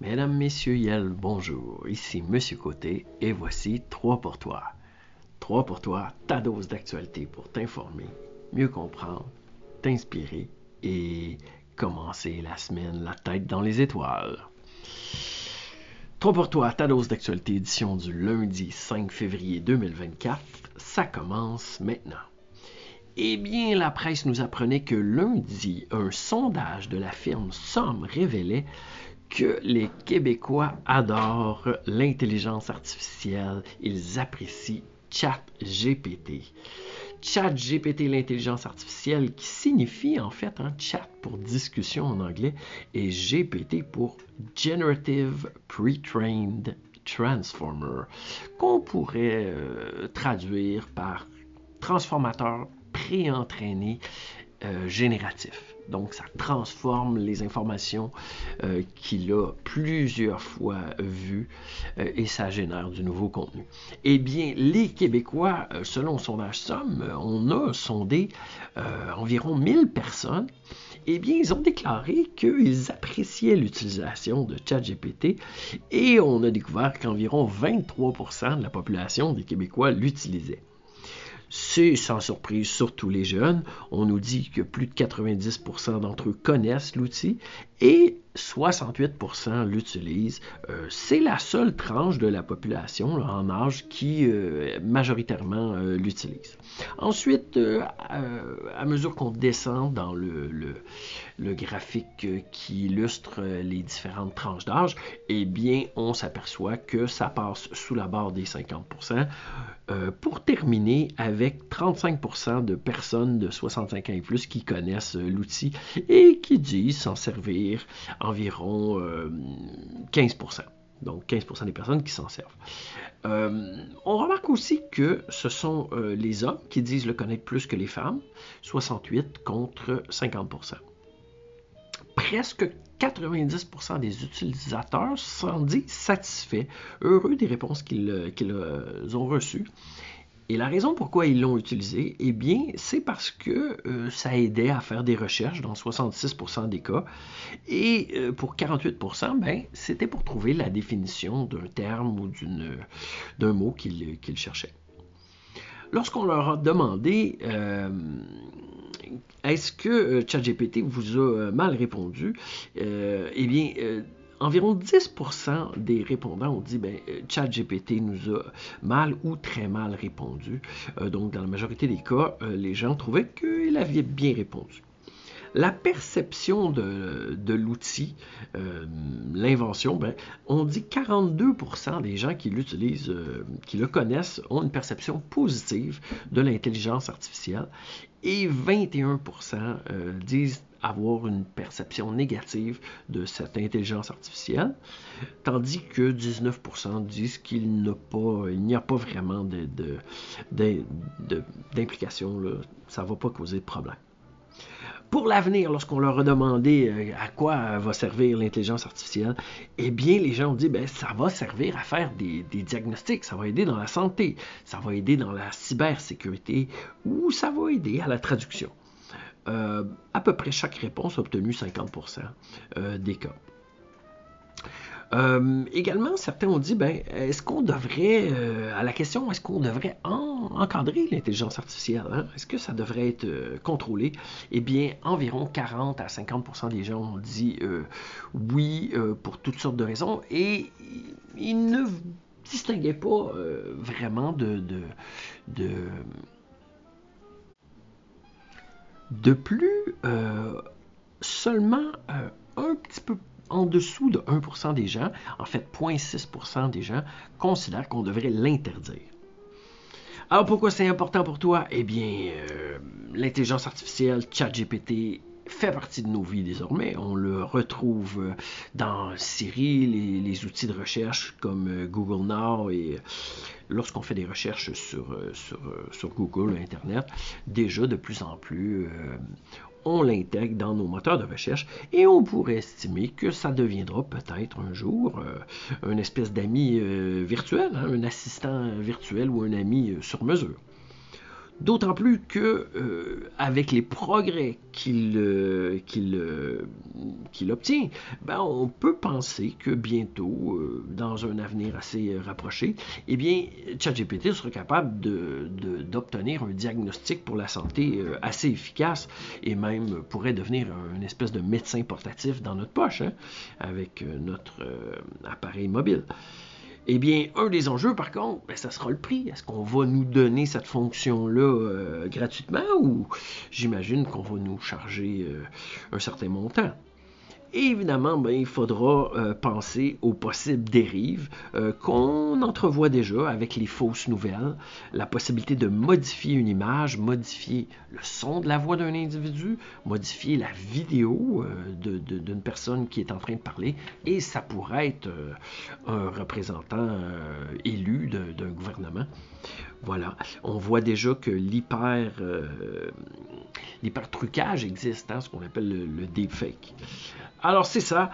Mesdames, Messieurs, Yel, bonjour. Ici Monsieur Côté et voici 3 pour toi. 3 pour toi, ta dose d'actualité pour t'informer, mieux comprendre, t'inspirer et commencer la semaine la tête dans les étoiles. 3 pour toi, ta dose d'actualité édition du lundi 5 février 2024. Ça commence maintenant. Eh bien, la presse nous apprenait que lundi, un sondage de la firme Somme révélait que les Québécois adorent l'intelligence artificielle. Ils apprécient ChatGPT. ChatGPT, l'intelligence artificielle, qui signifie en fait un chat pour discussion en anglais, et GPT pour Generative Pre-trained Transformer, qu'on pourrait euh, traduire par transformateur pré-entraîné euh, génératif. Donc, ça transforme les informations euh, qu'il a plusieurs fois vues euh, et ça génère du nouveau contenu. Eh bien, les Québécois, selon sondage Somme, on a sondé environ 1000 personnes. Eh bien, ils ont déclaré qu'ils appréciaient l'utilisation de ChatGPT et on a découvert qu'environ 23% de la population des Québécois l'utilisaient. C'est sans surprise surtout les jeunes. On nous dit que plus de 90% d'entre eux connaissent l'outil et 68% l'utilisent. Euh, c'est la seule tranche de la population en âge qui euh, majoritairement euh, l'utilise. Ensuite, à mesure qu'on descend dans le, graphique qui illustre les différentes tranches d'âge, eh bien, on s'aperçoit que ça passe sous la barre des 50%, pour terminer avec 35% de personnes de 65 ans et plus qui connaissent l'outil et qui disent s'en servir environ 15%. Euh, Donc 15% des personnes qui s'en servent. Euh, on remarque aussi que ce sont euh, les hommes qui disent le connaître plus que les femmes, 68 contre 50%. Presque 90% des utilisateurs s'en disent satisfaits, heureux des réponses qu'ils ont reçues. Et la raison pourquoi ils l'ont utilisé, eh bien, c'est parce que euh, ça aidait à faire des recherches dans 66% des cas. Et euh, pour 48%, ben, c'était pour trouver la définition d'un terme ou d'un mot qu'ils cherchaient. Lorsqu'on leur a demandé euh, est-ce que ChatGPT vous a mal répondu, eh bien, environ 10% des répondants ont dit ben, euh, ChatGPT nous a mal ou très mal répondu. Euh, donc, dans la majorité des cas, euh, les gens trouvaient qu'il avait bien répondu. La perception de, l'outil, l'invention, ben, on dit 42% des gens qui l'utilisent, qui le connaissent, ont une perception positive de l'intelligence artificielle et 21% disent avoir une perception négative de cette intelligence artificielle, tandis que 19% disent qu'il n'y a pas vraiment d'implication, ça ne va pas causer de problème. Pour l'avenir, lorsqu'on leur a demandé euh, à quoi va servir l'intelligence artificielle, eh bien, les gens ont dit, ben, ça va servir à faire des, diagnostics, ça va aider dans la santé, ça va aider dans la cybersécurité ou ça va aider à la traduction. Euh, à peu près chaque réponse a obtenu 50% euh, des cas. Euh, également, certains ont dit, ben, est-ce qu'on devrait, à la question, est-ce qu'on devrait encadrer l'intelligence artificielle? Hein? Est-ce que ça devrait être contrôlé? Eh bien, environ 40 à 50 des gens ont dit oui pour toutes sortes de raisons et ils ne distinguaient pas vraiment de, de plus, euh, seulement euh, un petit peu en dessous de 1% des gens, en fait 0,6% des gens, considèrent qu'on devrait l'interdire. Alors pourquoi c'est important pour toi? Eh bien, euh, l'intelligence artificielle, ChatGPT, fait partie de nos vies désormais. On le retrouve dans Siri, les, outils de recherche comme Google Now et lorsqu'on fait des recherches sur, euh, sur, euh, Google, Internet, déjà de plus en plus, euh, on l'intègre dans nos moteurs de recherche et on pourrait estimer que ça deviendra peut-être un jour une espèce d'ami virtuel, hein, un assistant virtuel ou un ami sur mesure. D'autant plus que euh, avec les progrès qu'il euh, euh, qu'il obtient, ben, on peut penser que bientôt, dans un avenir assez rapproché, eh bien, ChatGPT sera capable d'obtenir de, un diagnostic pour la santé assez efficace et même pourrait devenir une espèce de médecin portatif dans notre poche hein, avec notre appareil mobile. Eh bien, un des enjeux, par contre, ben, ça sera le prix. Est-ce qu'on va nous donner cette fonction-là euh, gratuitement ou j'imagine qu'on va nous charger euh, un certain montant? Évidemment, ben, il faudra euh, penser aux possibles dérives euh, qu'on entrevoit déjà avec les fausses nouvelles, la possibilité de modifier une image, modifier le son de la voix d'un individu, modifier la vidéo euh, d'une personne qui est en train de parler, et ça pourrait être un représentant élu d'un gouvernement. Voilà, on voit déjà que l'hyper trucage existe, hein, ce qu'on appelle le, deepfake. Alors c'est ça.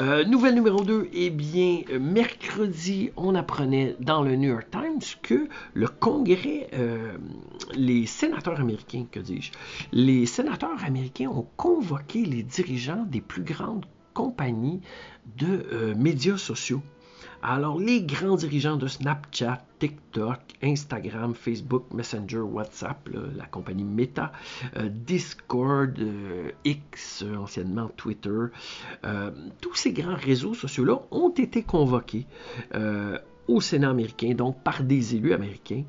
Euh, nouvelle numéro 2, eh bien, mercredi, on apprenait dans le New York Times que le Congrès, euh, les sénateurs américains, que dis-je, les sénateurs américains ont convoqué les dirigeants des plus grandes compagnies de euh, médias sociaux alors, les grands dirigeants de Snapchat, TikTok, Instagram, Facebook, Messenger, WhatsApp, la compagnie Meta, euh, Discord, euh, X, anciennement Twitter, euh, tous ces grands réseaux sociaux-là ont été convoqués au Sénat américain, donc par des élus américains,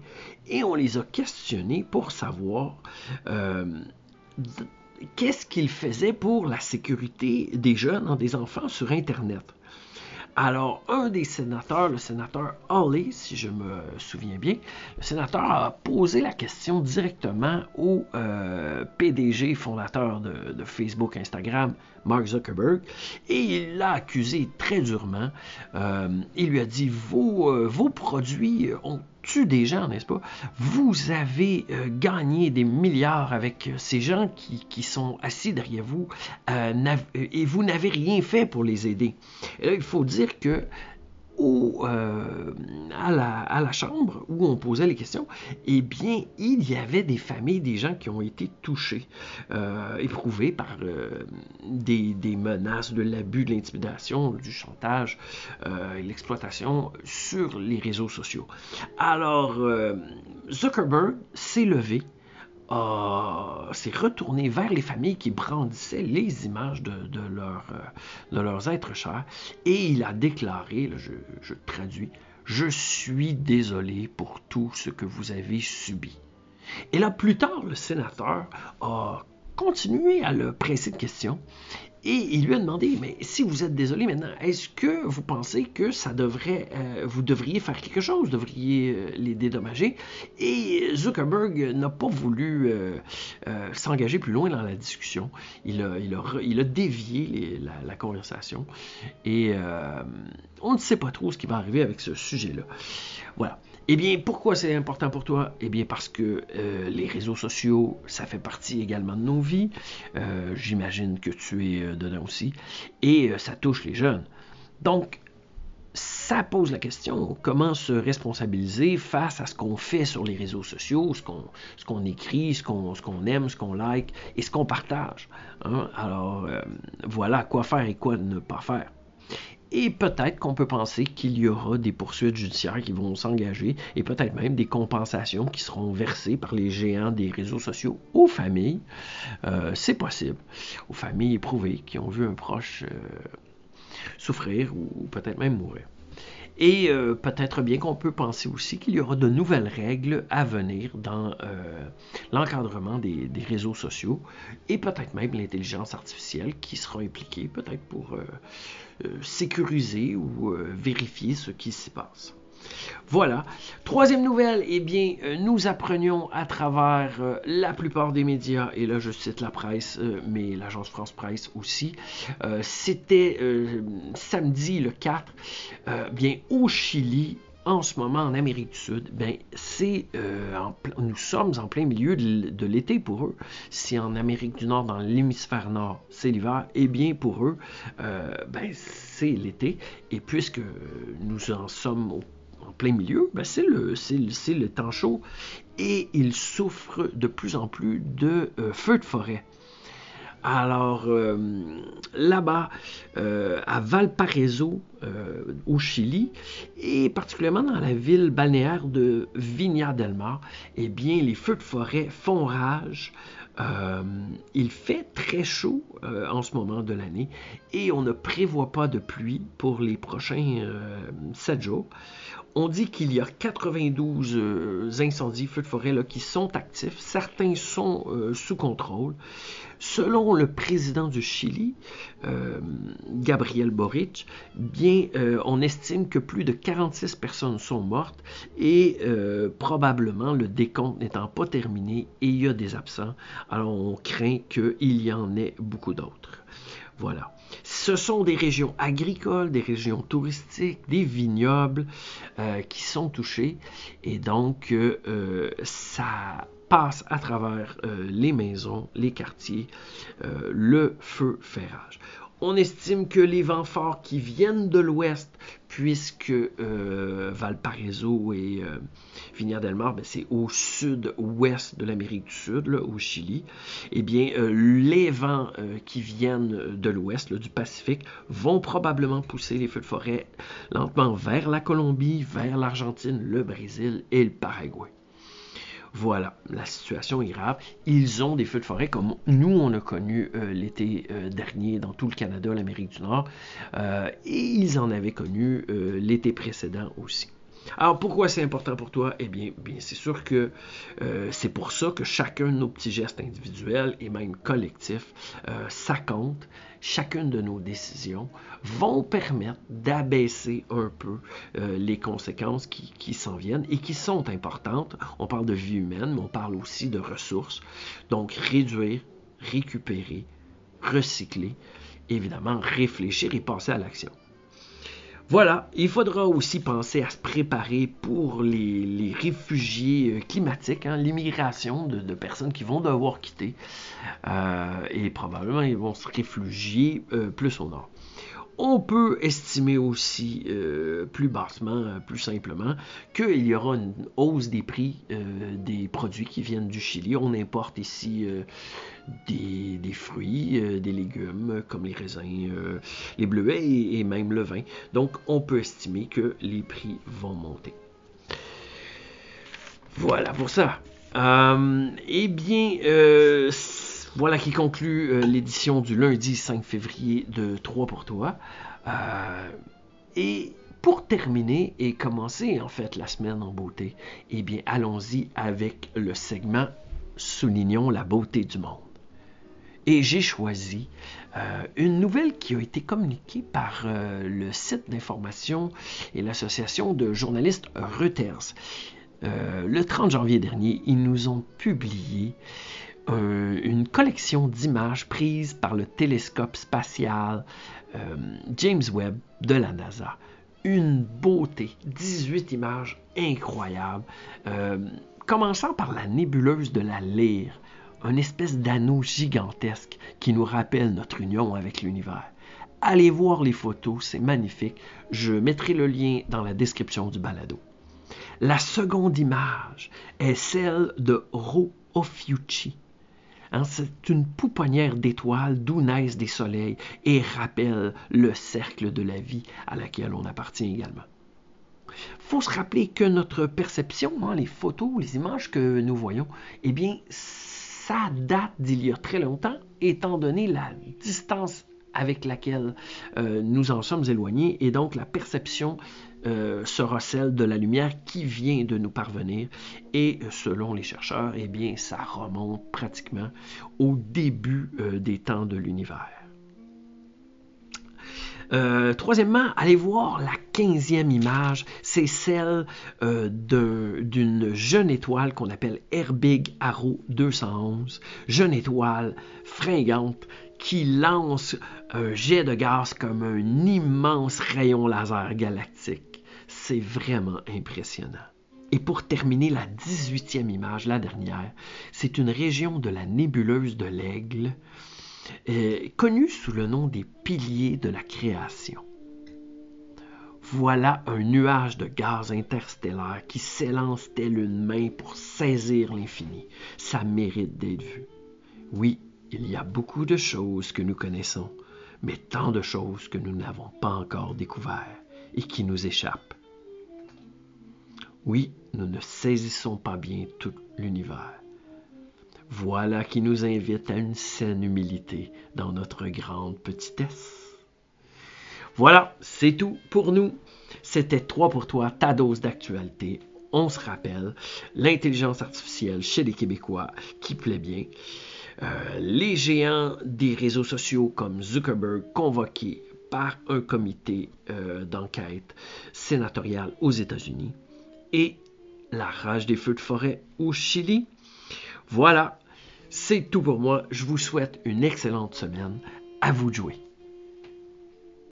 et on les a questionnés pour savoir qu'est-ce qu'ils faisaient pour la sécurité des jeunes, des enfants sur Internet. Alors, un des sénateurs, le sénateur Hawley, si je me souviens bien, le sénateur a posé la question directement au euh, PDG fondateur de, Facebook, Instagram, Mark Zuckerberg, et il l'a accusé très durement. Euh, il lui a dit, euh, vos produits ont des gens, n'est-ce pas? Vous avez euh, gagné des milliards avec euh, ces gens qui, sont assis derrière vous euh, et vous n'avez rien fait pour les aider. Il faut dire que euh, à, la, chambre où on posait les questions, eh bien, il y avait des familles, des gens qui ont été touchés, euh, éprouvés par euh, des, menaces, de l'abus, de l'intimidation, du chantage l'exploitation sur les réseaux sociaux. Alors, Zuckerberg s'est levé s'est retourné vers les familles qui brandissaient les images de, euh, leurs êtres chers et il a déclaré, je, je traduis, Je suis désolé pour tout ce que vous avez subi. Et là, plus tard, le sénateur a continué à le presser de questions et il lui a demandé, mais si vous êtes désolé maintenant, est-ce que vous pensez que ça devrait, euh, vous devriez faire quelque chose, devriez euh, les dédommager? Et Zuckerberg n'a pas voulu euh, s'engager plus loin dans la discussion. Il a, il a, il a dévié la, la, conversation et on ne sait pas trop ce qui va arriver avec ce sujet-là. Voilà. Eh bien, pourquoi c'est important pour toi? Eh bien, parce que euh, les réseaux sociaux, ça fait partie également de nos vies. Euh, j'imagine que tu es euh, dedans aussi. Et ça touche les jeunes. Donc, ça pose la question, comment se responsabiliser face à ce qu'on fait sur les réseaux sociaux, ce qu'on écrit, ce qu'on aime, ce qu'on like et ce qu'on partage. Hein? Alors, voilà quoi faire et quoi ne pas faire. Et peut-être qu'on peut penser qu'il y aura des poursuites judiciaires qui vont s'engager et peut-être même des compensations qui seront versées par les géants des réseaux sociaux aux familles. Euh, c'est possible. Aux familles éprouvées qui ont vu un proche euh, souffrir ou peut-être même mourir. Et euh, peut-être bien qu'on peut penser aussi qu'il y aura de nouvelles règles à venir dans l'encadrement des, réseaux sociaux et peut-être même l'intelligence artificielle qui sera impliquée peut-être pour euh, sécuriser ou euh, vérifier ce qui s'y passe. Voilà. Troisième nouvelle, eh bien, euh, nous apprenions à travers la plupart des médias, et là je cite la presse, mais l'agence France Presse aussi, c'était samedi le 4, bien au Chili, en ce moment en Amérique du Sud, ben, c'est, euh, nous sommes en plein milieu de, l'été pour eux. Si en Amérique du Nord, dans l'hémisphère nord, c'est l'hiver, eh bien pour eux, euh, ben, c'est l'été. Et puisque nous en sommes en plein milieu, ben, c'est le, le, temps chaud et il souffre de plus en plus de feux de forêt. Alors, euh, là-bas, euh, à Valparaiso, euh, au Chili, et particulièrement dans la ville balnéaire de Viña del Mar, eh bien, les feux de forêt font rage. il fait très chaud en ce moment de l'année et on ne prévoit pas de pluie pour les prochains 7 jours. On dit qu'il y a 92 euh, incendies, feux de forêt là, qui sont actifs. Certains sont euh, sous contrôle. Selon le président du Chili, euh, Gabriel Boric, bien, on estime que plus de 46 personnes sont mortes et probablement le décompte n'étant pas terminé et il y a des absents. Alors on craint qu'il y en ait beaucoup d'autres. Voilà. Ce sont des régions agricoles, des régions touristiques, des vignobles euh, qui sont touchées et donc euh, euh, ça passe à travers les maisons, les quartiers, le feu fait rage. On estime que les vents forts qui viennent de l'ouest, puisque euh, Valparaiso et euh, del Mar, ben, c'est au sud-ouest de l'Amérique du Sud, au Chili, eh bien, euh, les vents qui viennent de l'ouest, du Pacifique, vont probablement pousser les feux de forêt lentement vers la Colombie, vers l'Argentine, le Brésil et le Paraguay. Voilà, la situation est grave. Ils ont des feux de forêt comme nous, on a connu euh, l'été euh, dernier dans tout le Canada, l'Amérique du Nord, euh, et ils en avaient connu l'été précédent aussi. Alors pourquoi c'est important pour toi? Eh bien, c'est sûr que c'est pour ça que chacun de nos petits gestes individuels et même collectifs, ça compte chacune de nos décisions vont permettre d'abaisser un peu euh, les conséquences qui, s'en viennent et qui sont importantes. On parle de vie humaine, mais on parle aussi de ressources. Donc réduire, récupérer, recycler, évidemment réfléchir et passer à l'action. Voilà, il faudra aussi penser à se préparer pour les, réfugiés euh, climatiques, hein, l'immigration de, personnes qui vont devoir quitter euh, et probablement ils vont se réfugier euh, plus au nord. On peut estimer aussi euh, plus bassement, euh, plus simplement, qu'il y aura une hausse des prix euh, des produits qui viennent du Chili. On importe ici des, fruits, des légumes comme les raisins, les bleuets et, même le vin. Donc on peut estimer que les prix vont monter. Voilà pour ça. eh bien, voilà qui conclut euh, l'édition du lundi 5 février de 3 pour toi. Euh, et pour terminer et commencer en fait la semaine en beauté, eh bien allons-y avec le segment Soulignons la beauté du monde. Et j'ai choisi euh, une nouvelle qui a été communiquée par le site d'information et l'association de journalistes Reuters. le 30 janvier dernier, ils nous ont publié une collection d'images prises par le télescope spatial euh, James Webb de la NASA. Une beauté, 18 images incroyables, euh, commençant par la nébuleuse de la Lyre, une espèce d'anneau gigantesque qui nous rappelle notre union avec l'univers. Allez voir les photos, c'est magnifique. Je mettrai le lien dans la description du balado. La seconde image est celle de Ro Ophiuchi, Hein, c'est une pouponnière d'étoiles d'où naissent des soleils et rappelle le cercle de la vie à laquelle on appartient également. faut se rappeler que notre perception, hein, les photos, les images que nous voyons, eh bien, ça date d'il y a très longtemps, étant donné la distance avec laquelle euh, nous en sommes éloignés et donc la perception euh, sera celle de la lumière qui vient de nous parvenir et selon les chercheurs, eh bien ça remonte pratiquement au début euh, des temps de l'univers. troisièmement, allez voir la quinzième image, c'est celle d'une jeune étoile qu'on appelle Herbig Arrow 211, jeune étoile fringante qui lance un jet de gaz comme un immense rayon laser galactique. C'est vraiment impressionnant. Et pour terminer, la 18e image, la dernière, c'est une région de la nébuleuse de l'Aigle, euh, connue sous le nom des piliers de la création. Voilà un nuage de gaz interstellaire qui s'élance tel une main pour saisir l'infini. Ça mérite d'être vu. Oui, il y a beaucoup de choses que nous connaissons, mais tant de choses que nous n'avons pas encore découvertes et qui nous échappent. Oui, nous ne saisissons pas bien tout l'univers. Voilà qui nous invite à une saine humilité dans notre grande petitesse. Voilà, c'est tout pour nous. C'était 3 pour toi, ta dose d'actualité. On se rappelle, l'intelligence artificielle chez les Québécois qui plaît bien. Euh, les géants des réseaux sociaux comme Zuckerberg convoqués par un comité euh, d'enquête sénatorial aux États-Unis et la rage des feux de forêt au Chili. Voilà, c'est tout pour moi. Je vous souhaite une excellente semaine. À vous de jouer.